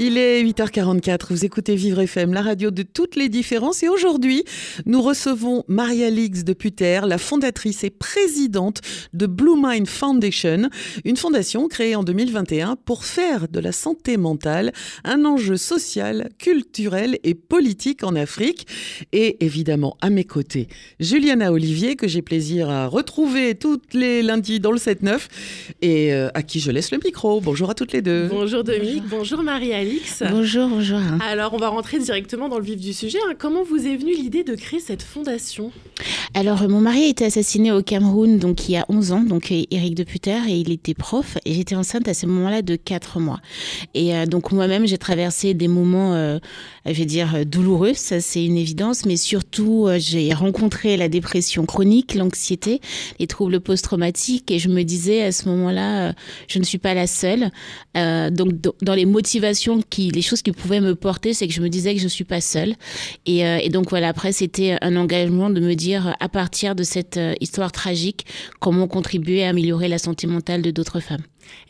Il est 8h44, vous écoutez Vivre FM, la radio de toutes les différences. Et aujourd'hui, nous recevons Maria Lix de Puter, la fondatrice et présidente de Blue Mind Foundation, une fondation créée en 2021 pour faire de la santé mentale un enjeu social, culturel et politique en Afrique. Et évidemment, à mes côtés, Juliana Olivier, que j'ai plaisir à retrouver toutes les lundis dans le 7-9 et euh, à qui je laisse le micro. Bonjour à toutes les deux. Bonjour Dominique, bonjour Bonjour, bonjour. Alors, on va rentrer directement dans le vif du sujet. hein. Comment vous est venue l'idée de créer cette fondation? Alors, mon mari a été assassiné au Cameroun donc il y a 11 ans, donc euh, Éric Deputer, et il était prof. Et j'étais enceinte à ce moment-là de 4 mois. Et euh, donc, moi-même, j'ai traversé des moments, euh, je vais dire, euh, douloureux, ça c'est une évidence, mais surtout, euh, j'ai rencontré la dépression chronique, l'anxiété, les troubles post-traumatiques, et je me disais à ce moment-là, euh, je ne suis pas la seule. Euh, donc, do- dans les motivations, les choses qui pouvaient me porter, c'est que je me disais que je ne suis pas seule. Et, euh, et donc, voilà, après, c'était un engagement de me dire, à partir de cette euh, histoire tragique, comment contribuer à améliorer la santé mentale de d'autres femmes.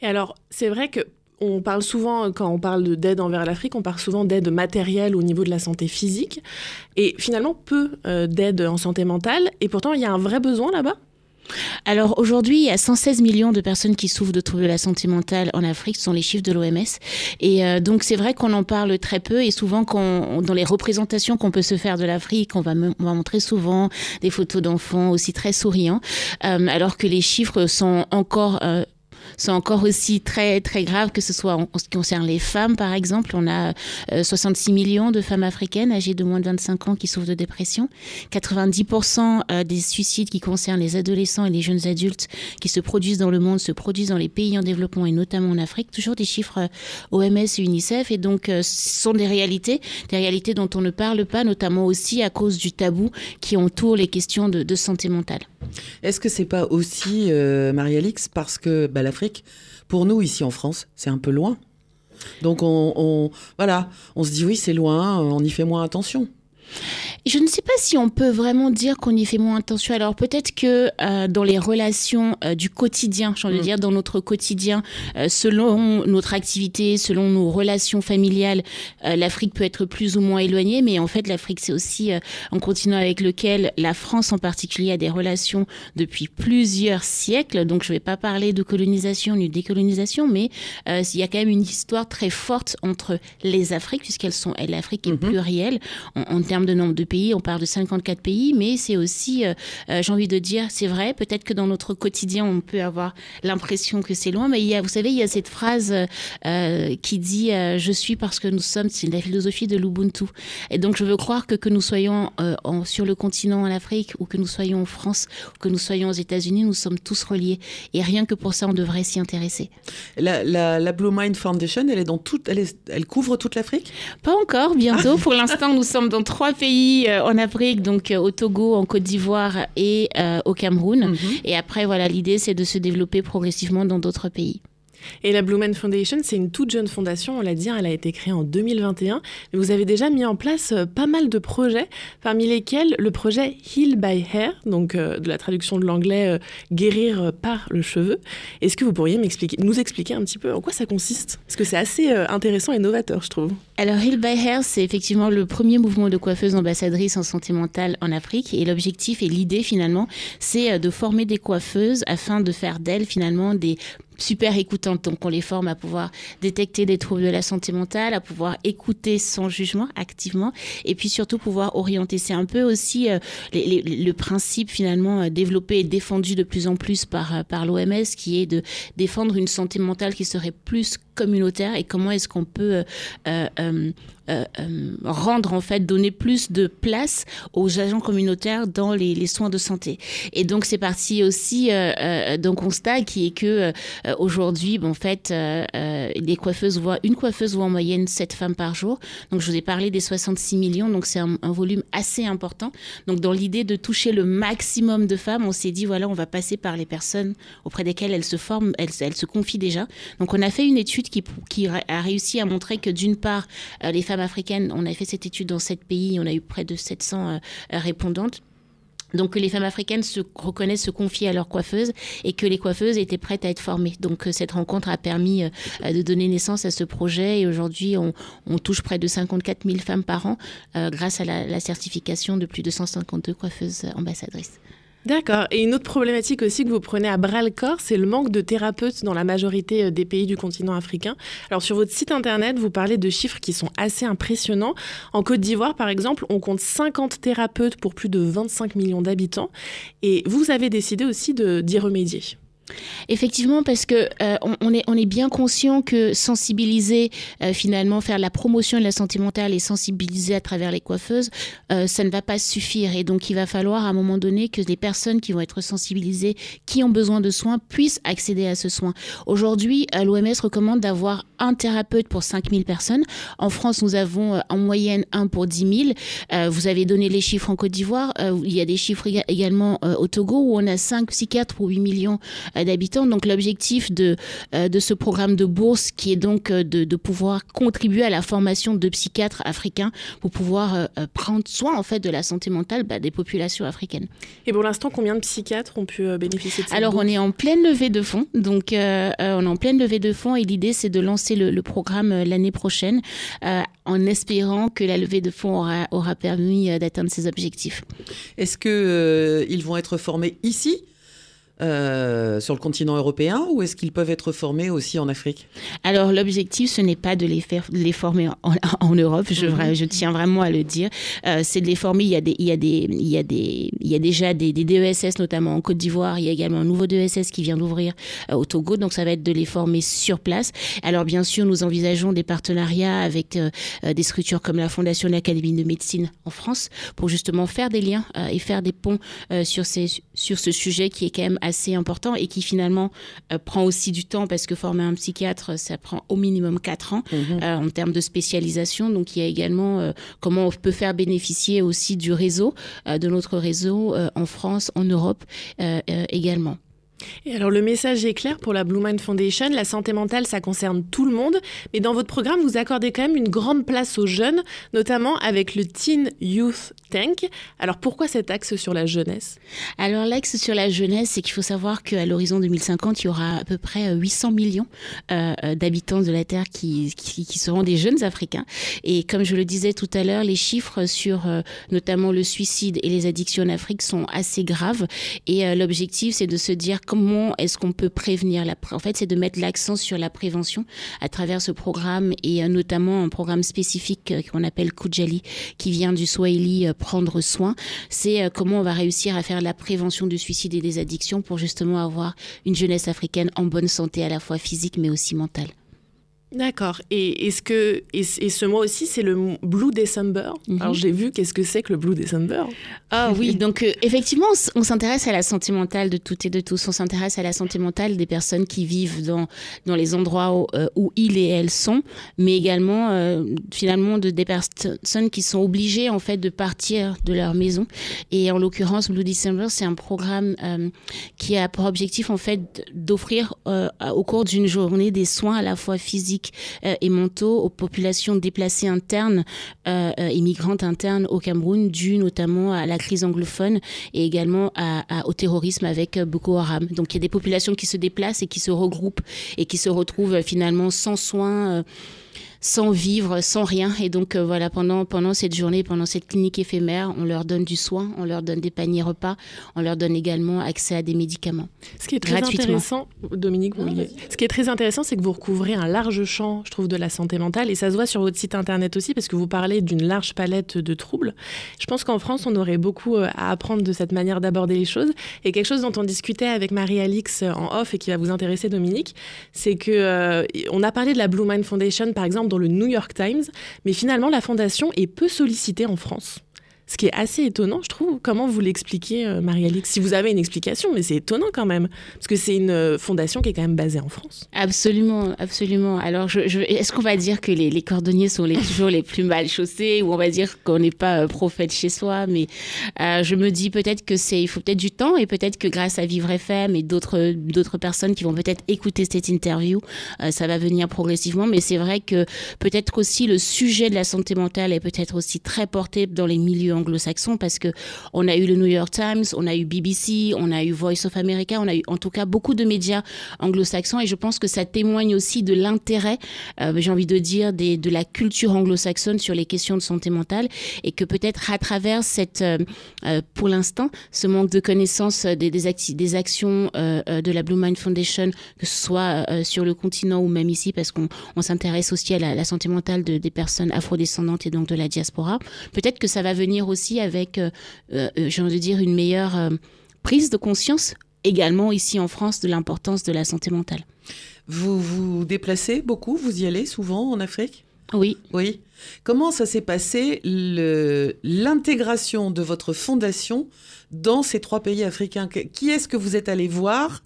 Et alors, c'est vrai que on parle souvent, quand on parle de- d'aide envers l'Afrique, on parle souvent d'aide matérielle au niveau de la santé physique, et finalement peu euh, d'aide en santé mentale. Et pourtant, il y a un vrai besoin là-bas. Alors aujourd'hui, il y a 116 millions de personnes qui souffrent de troubles de la santé mentale en Afrique, ce sont les chiffres de l'OMS. Et euh, donc c'est vrai qu'on en parle très peu. Et souvent dans les représentations qu'on peut se faire de l'Afrique, on va, me- on va montrer souvent des photos d'enfants aussi très souriants, euh, alors que les chiffres sont encore... euh, sont encore aussi très très graves que ce soit en, ce qui concerne les femmes par exemple on a euh, 66 millions de femmes africaines âgées de moins de 25 ans qui souffrent de dépression 90% euh, des suicides qui concernent les adolescents et les jeunes adultes qui se produisent dans le monde se produisent dans les pays en développement et notamment en Afrique. Toujours des chiffres euh, OMS et UNICEF. Et donc, euh, ce sont des réalités, des réalités dont on ne parle pas, notamment aussi à cause du tabou qui entoure les questions de, de santé mentale. Est-ce que c'est pas aussi, euh, Marie-Alix, parce que bah, l'Afrique, pour nous, ici en France, c'est un peu loin Donc, on, voilà, on se dit oui, c'est loin, on y fait moins attention. Je ne sais pas si on peut vraiment dire qu'on y fait moins attention. Alors peut-être que euh, dans les relations euh, du quotidien, j'ai envie de Mm. dire dans notre quotidien, euh, selon notre activité, selon nos relations familiales, euh, l'Afrique peut être plus ou moins éloignée. Mais en fait, l'Afrique, c'est aussi euh, un continent avec lequel la France en particulier a des relations depuis plusieurs siècles. Donc je ne vais pas parler de colonisation ni de décolonisation, mais euh, il y a quand même une histoire très forte entre les Afriques, puisqu'elles sont, l'Afrique est Mhm. plurielle en, en termes de nombre de pays. On parle de 54 pays, mais c'est aussi, euh, euh, j'ai envie de dire, c'est vrai, peut-être que dans notre quotidien, on peut avoir l'impression que c'est loin, mais il y a, vous savez, il y a cette phrase euh, qui dit Je suis parce que nous sommes, c'est la philosophie de l'Ubuntu. Et donc, je veux croire que que nous soyons en- sur le continent en Afrique, ou que nous soyons en France, ou que nous soyons aux États-Unis, nous sommes tous reliés. Et rien que pour ça, on devrait s'y intéresser. La, la, la Blue Mind Foundation, elle, est dans toute, elle, est- elle couvre toute l'Afrique? Pas encore, bientôt. Pour l'instant, nous sommes dans trois pays euh, en Afrique, donc euh, au Togo, en Côte d'Ivoire et euh, au Cameroun. Mhm. Et après, voilà, l'idée, c'est de se développer progressivement dans d'autres pays. Et la Blue Man Foundation, c'est une toute jeune fondation, on l'a dit, hein, elle a été créée en 2021. Mais vous avez déjà mis en place euh, pas mal de projets, parmi lesquels le projet Heal by Hair, donc euh, de la traduction de l'anglais euh, guérir par le cheveu. Est-ce que vous pourriez nous expliquer un petit peu en quoi ça consiste? Parce que c'est assez intéressant et novateur, je trouve. Alors, Heal by Hair, c'est effectivement le premier mouvement de coiffeuses ambassadrices en santé mentale en Afrique. Et l'objectif et l'idée, finalement, c'est de former des coiffeuses afin de faire d'elles, finalement, des super écoutantes. Donc, on les forme à pouvoir détecter des troubles de la santé mentale, à pouvoir écouter sans jugement activement, et puis surtout pouvoir orienter. C'est un peu aussi euh, le principe finalement euh, développé et défendu de plus en plus par, euh, par l'OMS, qui est de défendre une santé mentale qui serait plus communautaire et comment est-ce qu'on peut euh, euh, rendre en fait donner plus de place aux agents communautaires dans les, les soins de santé. Et donc c'est parti aussi euh, d'un constat qui est que aujourd'hui, bon, en fait, les coiffeuses voient, une coiffeuse voit en moyenne 7 femmes par jour. Donc, je vous ai parlé des 66 millions, donc c'est un, volume assez important. Donc, dans l'idée de toucher le maximum de femmes, on s'est dit, voilà, on va passer par les personnes auprès desquelles elles se forment, elles, se confient déjà. Donc, on a fait une étude qui, a réussi à montrer que d'une part, les femmes africaines, on a fait cette étude dans sept pays, on a eu près de 700 répondantes. Donc que les femmes africaines se reconnaissent, se confient à leurs coiffeuses et que les coiffeuses étaient prêtes à être formées. Donc cette rencontre a permis de donner naissance à ce projet et aujourd'hui on, touche près de 54 000 femmes par an grâce à la, la certification de plus de 152 coiffeuses ambassadrices. D'accord. Et une autre problématique aussi que vous prenez à bras le corps, c'est le manque de thérapeutes dans la majorité euh, des pays du continent africain. Alors sur votre site internet, vous parlez de chiffres qui sont assez impressionnants. En Côte d'Ivoire, par exemple, on compte 50 thérapeutes pour plus de 25 millions d'habitants. Et vous avez décidé aussi d'y remédier. Effectivement, parce que euh, on, est, on est bien conscient que sensibiliser, euh, finalement, faire la promotion de la santé mentale et sensibiliser à travers les coiffeuses, euh, ça ne va pas suffire. Et donc, il va falloir à un moment donné que les personnes qui vont être sensibilisées, qui ont besoin de soins, puissent accéder à ce soin. Aujourd'hui, l'OMS recommande d'avoir un thérapeute pour 5000 personnes. En France, nous avons en moyenne un pour 10 000. vous avez donné les chiffres en Côte d'Ivoire. il y a des chiffres également au Togo où on a 5 psychiatres pour 8 millions d'habitants. Donc l'objectif de, euh, de ce programme de bourse qui est donc euh, de, de, pouvoir contribuer à la formation de psychiatres africains pour pouvoir euh, prendre soin en fait de la santé mentale bah, des populations africaines. Et pour l'instant, combien de psychiatres ont pu bénéficier de cette Alors on est en pleine levée de fonds, donc on est en pleine levée de fonds et l'idée c'est de lancer le, le programme l'année prochaine en espérant que la levée de fonds aura, aura permis d'atteindre ces objectifs. Est-ce que ils vont être formés ici euh, sur le continent européen ou est-ce qu'ils peuvent être formés aussi en Afrique? Alors l'objectif, ce n'est pas de les, faire, les former en, Europe, je, mhm. je, tiens vraiment à le dire. Euh, c'est de les former. Il y a, des, il y a, des, il y a, des, il y a déjà des, des, DESS, notamment en Côte d'Ivoire. Il y a également un nouveau DESS qui vient d'ouvrir euh, au Togo. Donc ça va être de les former sur place. Alors bien sûr, nous envisageons des partenariats avec des structures comme la Fondation de l'Académie de médecine en France pour justement faire des liens et faire des ponts sur, ces, sur ce sujet qui est quand même assez important et qui finalement euh, prend aussi du temps parce que former un psychiatre, ça prend au minimum 4 ans mhm. euh, en termes de spécialisation. Donc il y a également euh, comment on peut faire bénéficier aussi du réseau, de notre réseau en France, en Europe également. Et alors le message est clair pour la Blue Mind Foundation, la santé mentale ça concerne tout le monde, mais dans votre programme vous accordez quand même une grande place aux jeunes, notamment avec le Teen Youth Tank. Alors pourquoi cet axe sur la jeunesse? Alors l'axe sur la jeunesse, c'est qu'il faut savoir qu'à l'horizon 2050, il y aura à peu près 800 millions euh, euh, d'habitants de la Terre qui, qui, seront des jeunes Africains. Et comme je le disais tout à l'heure, les chiffres sur euh, notamment le suicide et les addictions en Afrique sont assez graves. Et l'objectif, c'est de se dire comment est-ce qu'on peut prévenir la En fait, c'est de mettre l'accent sur la prévention à travers ce programme et euh, notamment un programme spécifique euh, qu'on appelle Kujali, qui vient du Swahili euh, prendre soin. C'est comment on va réussir à faire la prévention du suicide et des addictions pour justement avoir une jeunesse africaine en bonne santé à la fois physique mais aussi mentale. D'accord. Et est-ce que et, ce mois aussi c'est le Blue December? Mhm. Alors j'ai vu qu'est-ce que c'est que le Blue December? Ah oui, donc euh, effectivement on s'intéresse à la santé mentale de toutes et de tous. On s'intéresse à la santé mentale des personnes qui vivent dans dans les endroits où, euh, où ils et elles sont, mais également euh, finalement de des personnes qui sont obligées en fait de partir de leur maison. Et en l'occurrence Blue December c'est un programme qui a pour objectif en fait d'offrir au cours d'une journée des soins à la fois physiques euh, et mentaux aux populations déplacées internes euh, euh, et migrantes internes au Cameroun, dû notamment à la crise anglophone et également au terrorisme avec Boko Haram. Donc il y a des populations qui se déplacent et qui se regroupent et qui se retrouvent finalement sans soins sans vivre, sans rien. Et donc euh, voilà, pendant, pendant cette journée, pendant cette clinique éphémère, on leur donne du soin, on leur donne des paniers repas, on leur donne également accès à des médicaments. Ce qui est très intéressant, Dominique, vous ce qui est très intéressant, c'est que vous recouvrez un large champ, je trouve, de la santé mentale. Et ça se voit sur votre site internet aussi, parce que vous parlez d'une large palette de troubles. Je pense qu'en France, on aurait beaucoup euh, à apprendre de cette manière d'aborder les choses. Et quelque chose dont on discutait avec Marie-Alix euh, en off et qui va vous intéresser, Dominique, c'est que on a parlé de la Blue Mind Foundation, par exemple, le New York Times, mais finalement la fondation est peu sollicitée en France. Ce qui est assez étonnant, je trouve. Comment vous l'expliquez, euh, Marie-Alix Si vous avez une explication, mais c'est étonnant quand même. Parce que c'est une euh, fondation qui est quand même basée en France. Absolument, absolument. Alors, est-ce qu'on va dire que les, les cordonniers sont les, toujours les plus mal chaussés ou on va dire qu'on n'est pas euh, prophète chez soi Mais euh, je me dis peut-être que c'est, il faut peut-être du temps et peut-être que grâce à Vivre FM et d'autres, d'autres personnes qui vont peut-être écouter cette interview, ça va venir progressivement. Mais c'est vrai que peut-être qu'aussi le sujet de la santé mentale est peut-être aussi très porté dans les milieux anglo-saxons parce que on a eu le New York Times, on a eu BBC, on a eu Voice of America, on a eu en tout cas beaucoup de médias anglo-saxons et je pense que ça témoigne aussi de l'intérêt, euh, j'ai envie de dire, de la culture anglo-saxonne sur les questions de santé mentale et que peut-être à travers cette, euh, euh, pour l'instant, ce manque de connaissance des, des, acti- des actions de la Blue Mind Foundation, que ce soit sur le continent ou même ici, parce qu'on on s'intéresse aussi à la, santé mentale de, des personnes afrodescendantes et donc de la diaspora, peut-être que ça va venir aussi avec, euh, euh, j'ai envie de dire, une meilleure euh, prise de conscience également ici en France de l'importance de la santé mentale. Vous vous déplacez beaucoup? Vous y allez souvent en Afrique? Oui. Oui. Comment ça s'est passé l'intégration de votre fondation dans ces trois pays africains? Qui est-ce que vous êtes allé voir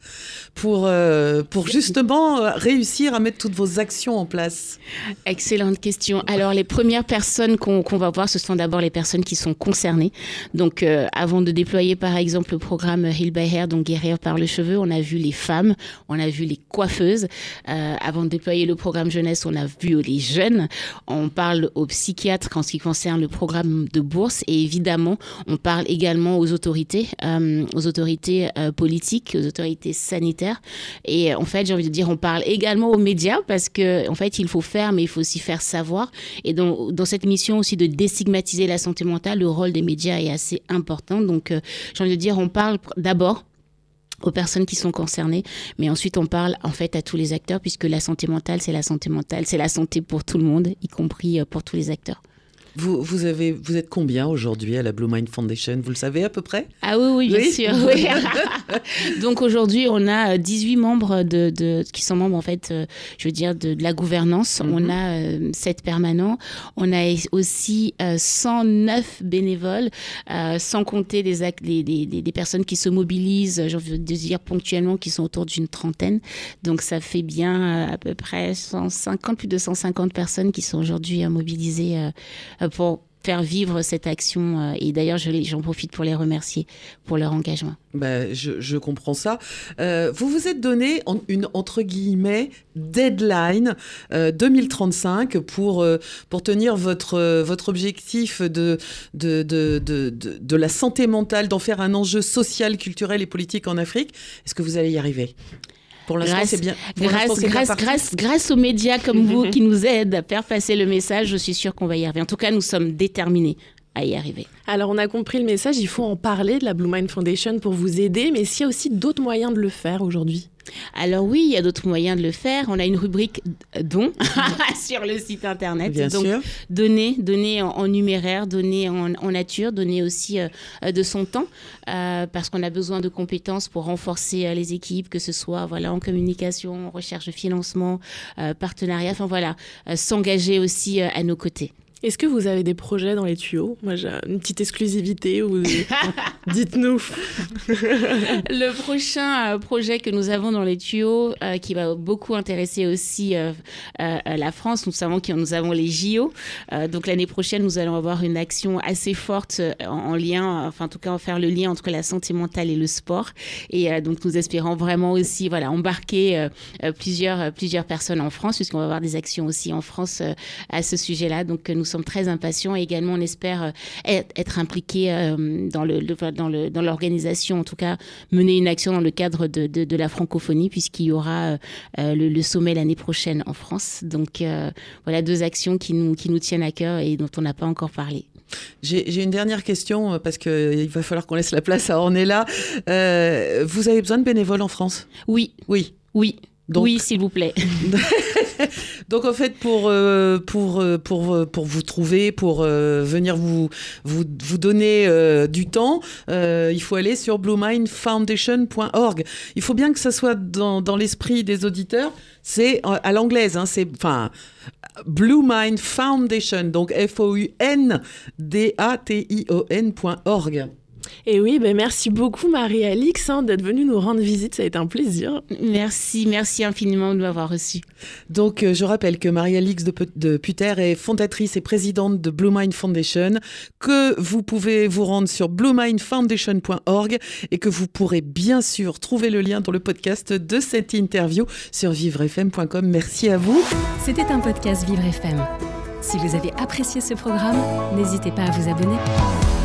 pour, euh, pour justement euh, réussir à mettre toutes vos actions en place? Excellente question. Alors, les premières personnes qu'on va voir, ce sont d'abord les personnes qui sont concernées. Donc, euh, avant de déployer, par exemple, le programme Heal by Hair, donc guérir par le cheveu, on a vu les femmes, on a vu les coiffeuses. Avant de déployer le programme jeunesse, on a vu les jeunes. On parle aux psychiatres en ce qui concerne le programme de bourse. Et évidemment, on parle également aux autorités, euh, aux autorités euh, politiques, aux autorités sanitaires. Et en fait, j'ai envie de dire, on parle également aux médias parce que, en fait, il faut faire, mais il faut aussi faire savoir. Et dans, dans cette mission aussi de déstigmatiser la santé mentale, le rôle des médias est assez important. Donc, euh, j'ai envie de dire, on parle d'abord aux personnes qui sont concernées, mais ensuite on parle en fait à tous les acteurs puisque la santé mentale, c'est la santé mentale, c'est la santé pour tout le monde, y compris euh, pour tous les acteurs. Vous, vous, avez, vous êtes combien aujourd'hui à la Blue Mind Foundation? Vous le savez à peu près? Ah oui, oui, bien Oui. sûr. oui. Donc aujourd'hui, on a euh, 18 membres de, de, qui sont membres, en fait, euh, je veux dire, de, de la gouvernance. Mhm. On a euh, 7 permanents. On a aussi euh, 109 bénévoles, euh, sans compter des personnes qui se mobilisent, je veux dire ponctuellement, qui sont autour d'une trentaine. Donc ça fait bien euh, à peu près 150, plus de 150 personnes qui sont aujourd'hui euh, mobilisées euh, euh, pour faire vivre cette action. euh, et d'ailleurs, j'en profite pour les remercier pour leur engagement. Ben, je, comprends ça. Euh, vous vous êtes donné une, entre guillemets, deadline euh, 2035 pour, euh, pour tenir votre, votre objectif de, de, de, de la santé mentale, d'en faire un enjeu social, culturel et politique en Afrique. Est-ce que vous allez y arriver? Pour l'instant, c'est bien. pour Grâce, grâce, grâce, grâce aux médias comme vous qui nous aident à faire passer le message, je suis sûre qu'on va y arriver. En tout cas, nous sommes déterminés à y arriver. Alors, on a compris le message, il faut en parler de la Blue Mind Foundation pour vous aider, mais s'il y a aussi d'autres moyens de le faire aujourd'hui? Alors oui, il y a d'autres moyens de le faire. On a une rubrique dons sur le site internet. Bien Donc, sûr. donner, donner en, en numéraire, donner en, en nature, donner aussi euh, euh, de son temps, euh, parce qu'on a besoin de compétences pour renforcer euh, les équipes, que ce soit voilà en communication, en recherche de financement, partenariat, enfin voilà, s'engager aussi à nos côtés. Est-ce que vous avez des projets dans les tuyaux? Moi, j'ai une petite exclusivité. Dites-nous. Le prochain euh, projet que nous avons dans les tuyaux, euh, qui va beaucoup intéresser aussi euh, euh, la France, nous savons que nous avons les JO. Donc l'année prochaine, nous allons avoir une action assez forte en, en lien, enfin en tout cas, en faire le lien entre la santé mentale et le sport. Et donc nous espérons vraiment aussi, voilà, embarquer plusieurs plusieurs personnes en France, puisqu'on va avoir des actions aussi en France à ce sujet-là. Donc nous sommes très impatients et également on espère euh, être, impliqués euh, dans le, le- dans le dans l'organisation, en tout cas mener une action dans le cadre de, de, de la francophonie, puisqu'il y aura euh, le, le sommet l'année prochaine en France. Donc voilà deux actions qui nous, qui nous tiennent à cœur et dont on n'a pas encore parlé. J'ai j'ai une dernière question parce qu'il va falloir qu'on laisse la place à Ornella. Euh, vous avez besoin de bénévoles en France? Oui, Oui. oui, Donc- oui, s'il vous plaît. Donc en fait, pour, euh, pour, euh, pour, euh, pour vous trouver, pour venir vous, vous, vous donner du temps, il faut aller sur bluemindfoundation.org. Il faut bien que ça soit dans, dans l'esprit des auditeurs. C'est à l'anglaise, hein, c'est enfin Blue Foundation, donc F-O-U-N-D-A-T-I-O-N.org. Et oui, ben merci beaucoup Marie-Alix hein, d'être venue nous rendre visite, ça a été un plaisir. Merci, merci infiniment de m'avoir reçu. Donc, euh, je rappelle que Marie-Alix de, de Puter est fondatrice et présidente de Blue Mind Foundation, que vous pouvez vous rendre sur bluemindfoundation.org et que vous pourrez bien sûr trouver le lien dans le podcast de cette interview sur vivrefm.com. Merci à vous. C'était un podcast Vivre FM. Si vous avez apprécié ce programme, n'hésitez pas à vous abonner.